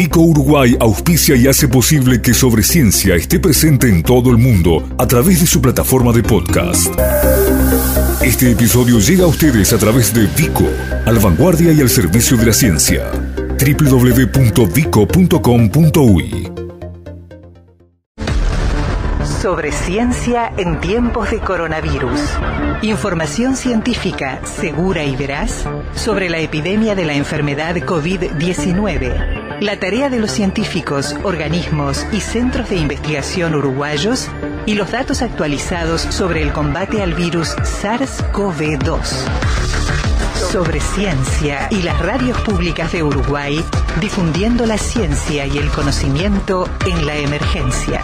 Vico Uruguay auspicia y hace posible que Sobre Ciencia esté presente en todo el mundo a través de su plataforma de podcast. Este episodio llega a ustedes a través de Vico, al vanguardia y al servicio de la ciencia. www.vico.com.uy sobre ciencia en tiempos de coronavirus. Información científica segura y veraz sobre la epidemia de la enfermedad COVID-19. La tarea de los científicos, organismos y centros de investigación uruguayos y los datos actualizados sobre el combate al virus SARS-CoV-2 sobre ciencia y las radios públicas de Uruguay, difundiendo la ciencia y el conocimiento en la emergencia.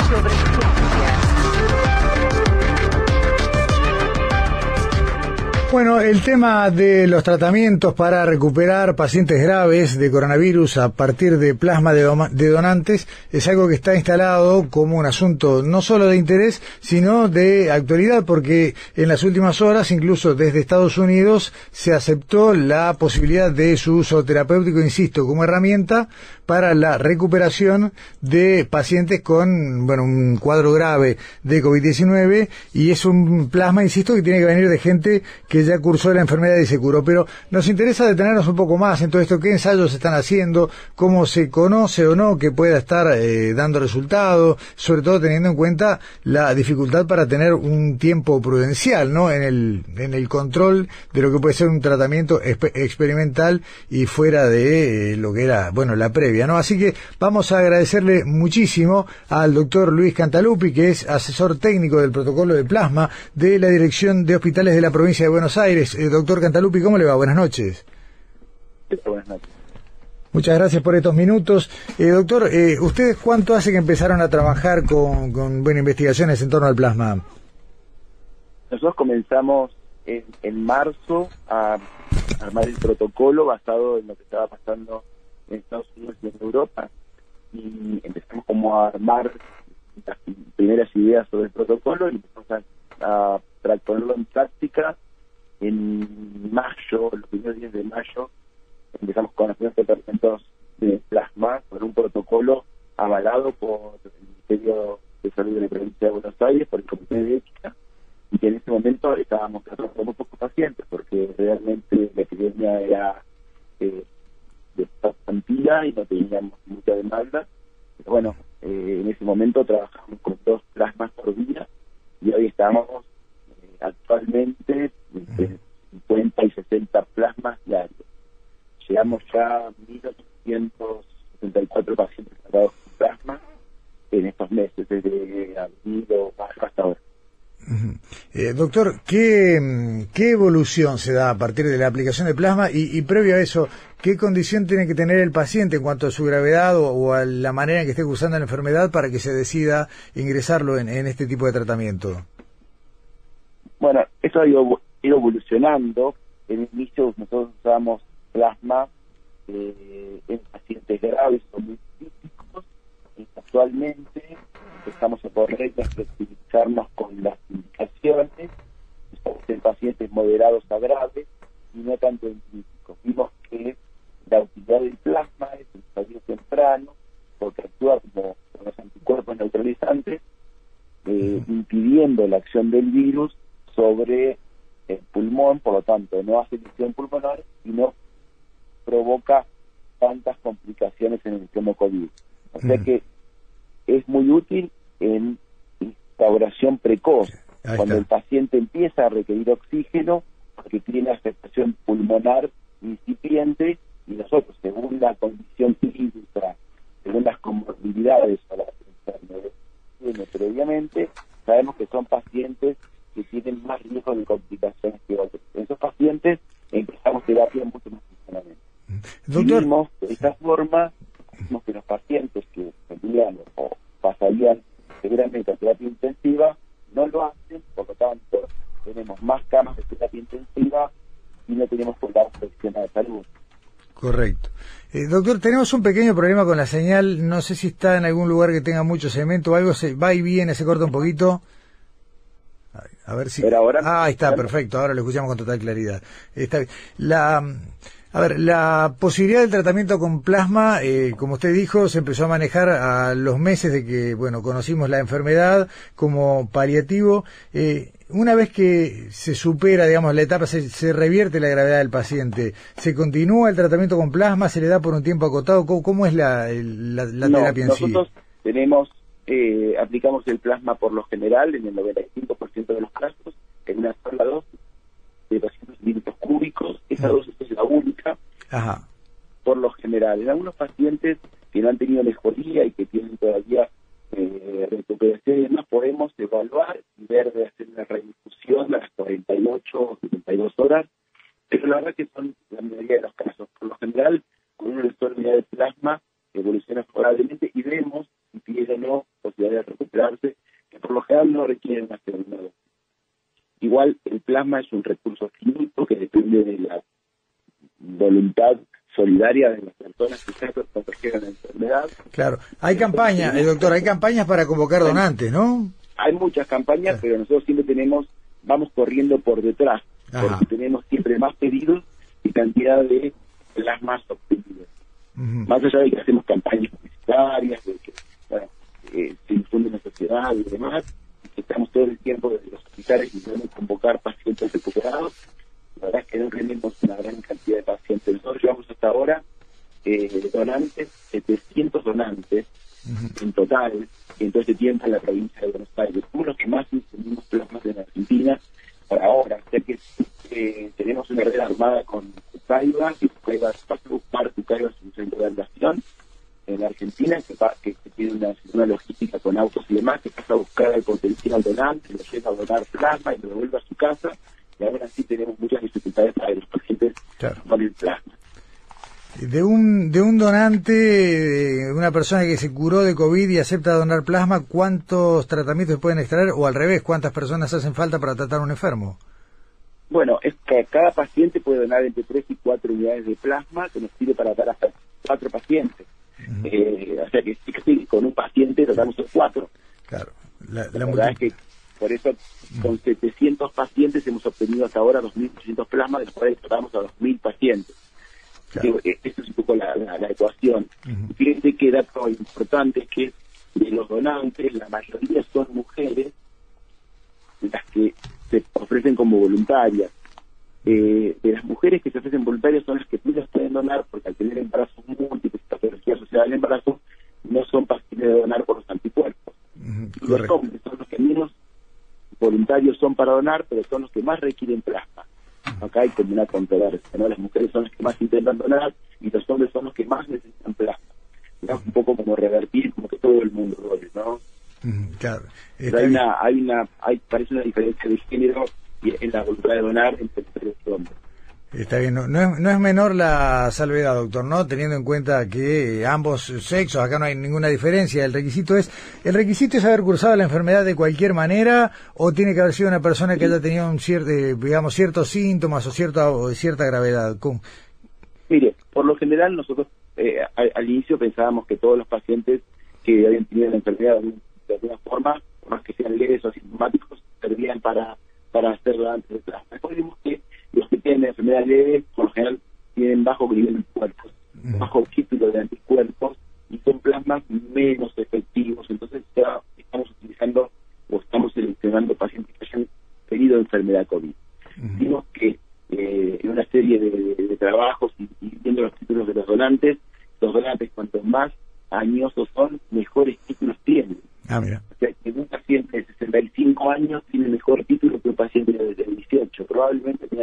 Bueno, el tema de los tratamientos para recuperar pacientes graves de coronavirus a partir de plasma de, donantes es algo que está instalado como un asunto no solo de interés, sino de actualidad, porque en las últimas horas, incluso desde Estados Unidos, se aceptó la posibilidad de su uso terapéutico, insisto, como herramienta para la recuperación de pacientes con, bueno, un cuadro grave de COVID-19 y es un plasma, insisto, que tiene que venir de gente que ya cursó la enfermedad y se curó. Pero nos interesa detenernos un poco más en todo esto, qué ensayos están haciendo, cómo se conoce o no que pueda estar eh, dando resultados, sobre todo teniendo en cuenta la dificultad para tener un tiempo prudencial, ¿no? En el, en el control de lo que puede ser un tratamiento experimental y fuera de eh, lo que era, bueno, la previa, ¿no? Así que vamos a agradecerle muchísimo al doctor Luis Cantalupi, que es asesor técnico del protocolo de plasma de la Dirección de Hospitales de la Provincia de Buenos Aires. Eh, doctor Cantalupi, ¿cómo le va? Buenas noches. Buenas noches. Muchas gracias por estos minutos. Eh, doctor, eh, ¿ustedes cuánto hace que empezaron a trabajar con, con bueno, investigaciones en torno al plasma? Nosotros comenzamos en, marzo a armar el protocolo basado en lo que estaba pasando en Estados Unidos y en Europa. Y empezamos como a armar las primeras ideas sobre el protocolo y empezamos a, a ponerlo en práctica en mayo, los primeros días de mayo, empezamos con los primeros tratamientos de plasma con un protocolo avalado por el Ministerio de Salud de la Provincia de Buenos Aires, por el Comité de Ética, y que en ese momento estábamos tratando muy pocos pacientes, porque realmente la epidemia era eh, de plantilla y no teníamos mucha demanda. Pero bueno, eh, en ese momento trabajamos con dos plasmas por día y hoy estamos eh, actualmente entre 50 y 60 plasmas diarios. Llegamos ya a 1.874 pacientes tratados con plasma en estos meses, desde abril o mayo hasta ahora. Eh, doctor, ¿qué, ¿qué evolución se da a partir de la aplicación de plasma y, previo a eso, qué condición tiene que tener el paciente en cuanto a su gravedad o, a la manera en que esté cursando la enfermedad para que se decida ingresarlo en, este tipo de tratamiento? Bueno, eso ha ido evolucionando. En el inicio nosotros usábamos plasma eh, en pacientes graves o muy críticos. Actualmente estamos a correcto a flexibilizarnos con las indicaciones en pacientes moderados a graves y no tanto en la utilidad del plasma es un estadio temprano porque actúa como con los anticuerpos neutralizantes, eh, impidiendo la acción del virus sobre el pulmón, por lo tanto no hace lesión pulmonar y no provoca tantas complicaciones en el sistema COVID. O sea que es muy útil en instauración precoz, cuando el paciente empieza a requerir oxígeno porque tiene afectación pulmonar incipiente y nosotros, según la condición clínica, según las comorbilidades o las enfermedades tiene previamente, sabemos que son pacientes que tienen más riesgo de complicaciones que otros. En esos pacientes empezamos terapia mucho más funcionalmente. Doctor... vimos de esta forma vimos que los pacientes que tendrían o pasarían seguramente a terapia intensiva no lo hacen, por lo tanto tenemos más camas de terapia intensiva y no tenemos la protección de salud. Correcto. Eh, doctor, tenemos un pequeño problema con la señal. No sé si está en algún lugar que tenga mucho cemento o algo. Se va y viene, se corta un poquito. A ver si. ahora. Ah, ahí está, perfecto. Ahora lo escuchamos con total claridad. Está La, A ver, la posibilidad del tratamiento con plasma, eh, como usted dijo, se empezó a manejar a los meses de que, bueno, conocimos la enfermedad como paliativo. Eh, una vez que se supera, digamos, la etapa, se, revierte la gravedad del paciente, ¿se continúa el tratamiento con plasma? ¿Se le da por un tiempo acotado? ¿Cómo, es la, la, terapia en sí? Nosotros tenemos, eh, aplicamos el plasma por lo general en el 95% de los casos, en una sola dosis de 200 mililitros cúbicos. Esa dosis es la única. Por lo general, en algunos pacientes que no han tenido mejoría y que tienen todavía eh, recuperación y demás, podemos evaluar y ver de hacer una reinfusión a las 48 o 72 horas, pero la verdad que son la mayoría de los casos. Por lo general, con una unidad de plasma evoluciona favorablemente y vemos si tiene o no posibilidad de recuperarse, que por lo general no requieren una segunda dosis. Igual el plasma es un recurso finito que depende de la voluntad solidaria de las personas que la enfermedad. Claro, hay campañas, el doctor, hay campañas para convocar donantes, ¿no? Hay muchas campañas, pero nosotros siempre tenemos, vamos corriendo por detrás, porque tenemos siempre más pedidos y cantidad de plasmas obtenidas. Más allá de que hacemos campañas publicitarias, de que eh, se difunde en la sociedad y demás, estamos todo el tiempo desde los hospitales intentando convocar pacientes recuperados. La verdad es que no tenemos una gran cantidad de pacientes. Nosotros llevamos hasta ahora eh, donantes, 700 donantes en total en todo este tiempo en la provincia de Buenos Aires. Somos los que más tenemos plasmas en Argentina por ahora. O sea que eh, tenemos una red armada con Cucaiba, y Cucaiba va a buscar Cucaiba es un centro de aviación en Argentina que, que, tiene una, logística con autos y demás, que pasa a buscar al potencial donante, lo lleva a donar plasma y lo devuelve a su casa, y ahora sí tenemos muchas dificultades para los pacientes con el plasma. De un, de un donante, una persona que se curó de COVID y acepta donar plasma, ¿cuántos tratamientos pueden extraer? O al revés, ¿cuántas personas hacen falta para tratar a un enfermo? Bueno, es que cada paciente puede donar entre 3 y 4 unidades de plasma, que nos sirve para dar hasta 4 pacientes. Eh, o sea que sí, con un paciente tratamos de cuatro. Claro. La, verdad es que por eso con 700 pacientes hemos obtenido hasta ahora 2.800 plasmas, de los cuales tratamos a 2.000 pacientes. Claro. Eh, es un poco la, ecuación. Fíjense que dato importante es que de los donantes, la mayoría son mujeres las que se ofrecen como voluntarias. Eh, de las mujeres que se ofrecen voluntarias son las que las pueden donar porque al tener embarazos múltiples, patología asociada al embarazo, no son fáciles de donar por los anticuerpos. los hombres son los que menos voluntarios son para donar, pero son los que más requieren plasma. Acá hay como una controversia, ¿no? Las mujeres son las que más intentan donar y los hombres son los que más necesitan plasma. Es un poco como revertir, como que todo el mundo done, ¿no? Claro. hay una, hay una, hay, parece una diferencia de género en la voluntad de donar entre mujeres y hombres. Está bien, no, es, menor la salvedad, doctor, ¿no? Teniendo en cuenta que ambos sexos, acá no hay ninguna diferencia, el requisito es, ¿el requisito es haber cursado la enfermedad de cualquier manera o tiene que haber sido una persona que haya tenido un cierto, eh, digamos, ciertos síntomas o cierta, o cierta gravedad? Mire, por lo general nosotros eh, al, inicio pensábamos que todos los pacientes que habían tenido la enfermedad de alguna forma, más que sean leves o asintomáticos, servían para para hacerlo antes de plasma. Recordemos que los que tienen enfermedad leve, por lo general, tienen bajo nivel de anticuerpos, bajo título de anticuerpos, y son plasmas menos efectivos. Entonces ya estamos utilizando o estamos seleccionando pacientes que hayan tenido enfermedad COVID. Vimos que eh, en una serie de, trabajos y, viendo los títulos de los donantes, los donantes cuanto más añosos son, mejores títulos tienen. Ah, mira. O sea, que un paciente de 65 años tiene mejor título que un paciente de, 18.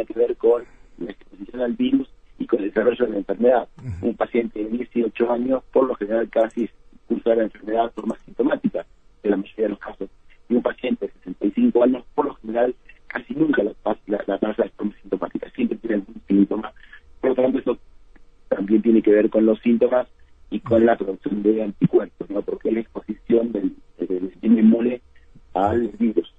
Que ver con la exposición al virus y con el desarrollo de la enfermedad. Un paciente de 18 años, por lo general, casi cursa la enfermedad por más sintomática, en la mayoría de los casos. Y un paciente de 65 años, por lo general, casi nunca la, la, la tasa es por sintomática, siempre tiene algún síntoma. Por lo tanto, eso también tiene que ver con los síntomas y con la producción de anticuerpos, ¿no? porque la exposición del, del sistema inmune al virus.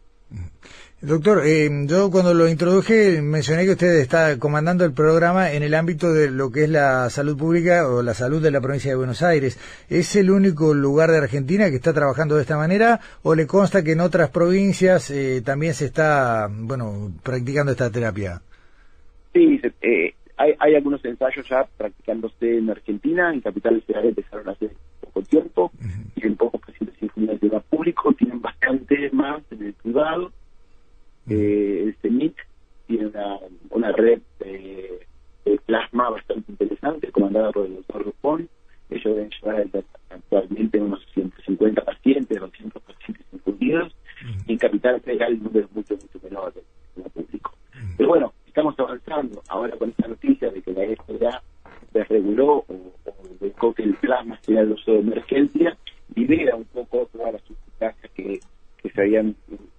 Doctor, eh, yo cuando lo introduje mencioné que usted está comandando el programa en el ámbito de lo que es la salud pública o la salud de la provincia de Buenos Aires. ¿Es el único lugar de Argentina que está trabajando de esta manera o le consta que en otras provincias eh, también se está, bueno, practicando esta terapia? Sí, eh, hay, hay algunos ensayos ya practicándose en Argentina, en Capital Federal empezaron hace poco tiempo, Eh, el CENIC tiene una, una red de, plasma bastante interesante, comandada por el doctor Rupón. Ellos deben llevar actualmente unos 150 pacientes, 200 pacientes infundidos, y en Capital Federal el número es mucho, mucho menor en el público. Pero bueno, estamos avanzando. Ahora con esta noticia de que la FDA desreguló o, o dejó que el plasma sea el uso de emergencia, libera un poco todas las sustancias que, que se habían,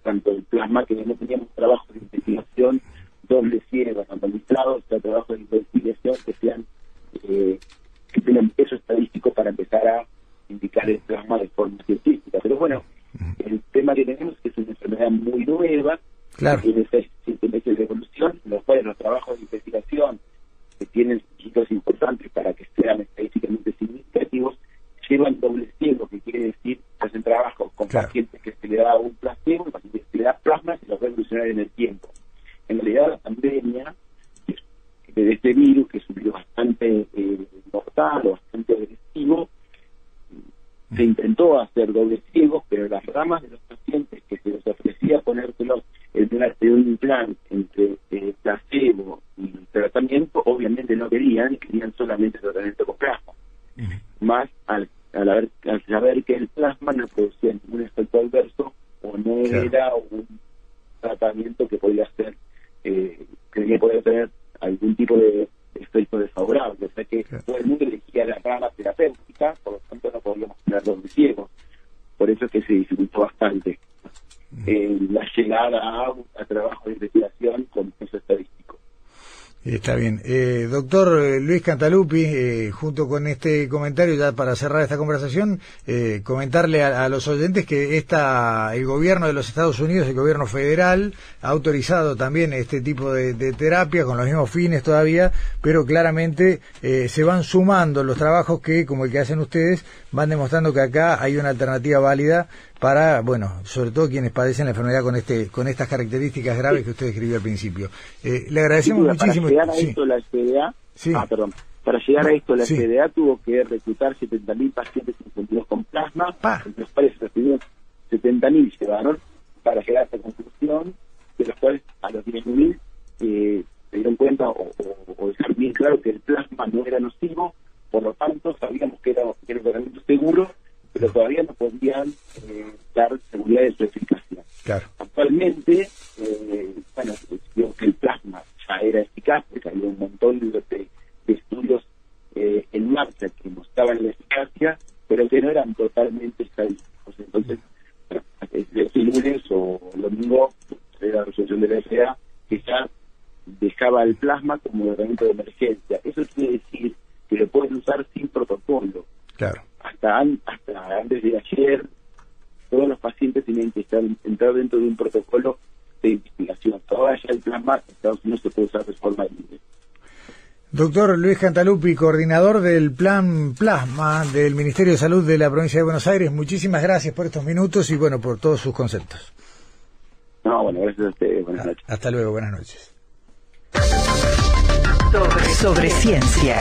tanto el plasma, que no teníamos trabajo de investigación doble ciego, administrados, trabajos de investigación que sean eh, que tengan peso estadístico para empezar a indicar el plasma de forma científica. Pero bueno, el tema que tenemos es que es una enfermedad muy nueva, claro. que tiene seis, siete meses de evolución, los cuales los trabajos de investigación que tienen requisitos importantes para que sean estadísticamente significativos, llevan doble ciego, que quiere decir que hacen trabajos con pacientes que se le da un placebo y pacientes que se le da plasma y los va a evolucionar en el tiempo. En realidad la pandemia de este virus, que es un virus bastante eh, mortal o bastante agresivo, se intentó hacer doble ciegos, pero las ramas de los pacientes que se les ofrecía ponérselos en un plan entre eh, placebo y tratamiento, obviamente no querían, querían solamente tratamiento con plasma. Más al, al, saber que el plasma no producía ningún efecto adverso o no era un tratamiento que podía ser, eh, que podía tener algún tipo de efecto desfavorable. O sea que todo el mundo elegía la rama terapéutica, por lo tanto no podíamos tener los ciegos. Por eso es que se dificultó bastante eh, la llegada a, a trabajo de investigación con peso estadístico. Está bien. Eh, doctor eh, Luis Cantalupi, eh, junto con este comentario, ya para cerrar esta conversación, eh, comentarle a, los oyentes que esta, el gobierno de los Estados Unidos, el gobierno federal, ha autorizado también este tipo de, de terapia con los mismos fines todavía, pero claramente se van sumando los trabajos que, como el que hacen ustedes, van demostrando que acá hay una alternativa válida para, bueno, sobre todo quienes padecen la enfermedad con este con estas características graves que usted describió al principio. Eh, le agradecemos muchísimo. Para llegar a esto la FDA, ah, perdón, para llegar a esto la FDA tuvo que reclutar 70.000 pacientes con plasma, los cuales recibieron 70.000 llevaron para llegar a esta conclusión, de los cuales a los 10.000 eh, se dieron cuenta o, o, dejar bien claro que el plasma no era nocivo, por lo tanto sabíamos que era, que era un tratamiento seguro eh, dar seguridad de su eficacia. Actualmente, eh, bueno, digo que el plasma ya era eficaz, porque había un montón de, estudios eh, en marcha que mostraban la eficacia, pero que no eran totalmente estadísticos. Entonces, este lunes o el domingo, la resolución de la FDA que ya dejaba el plasma como herramienta de emergencia. Eso quiere decir que lo pueden usar sin protocolo. Claro hasta, hasta antes de ayer, todos los pacientes tienen que estar entrar dentro de un protocolo de investigación. Todavía el plasma Estados Unidos se puede usar de forma libre. Doctor Luis Cantalupi, coordinador del Plan Plasma del Ministerio de Salud de la Provincia de Buenos Aires, muchísimas gracias por estos minutos y bueno, por todos sus conceptos. No, bueno, gracias a ustedes. Buenas ah, noches. Hasta luego, buenas noches. Sobre ciencia.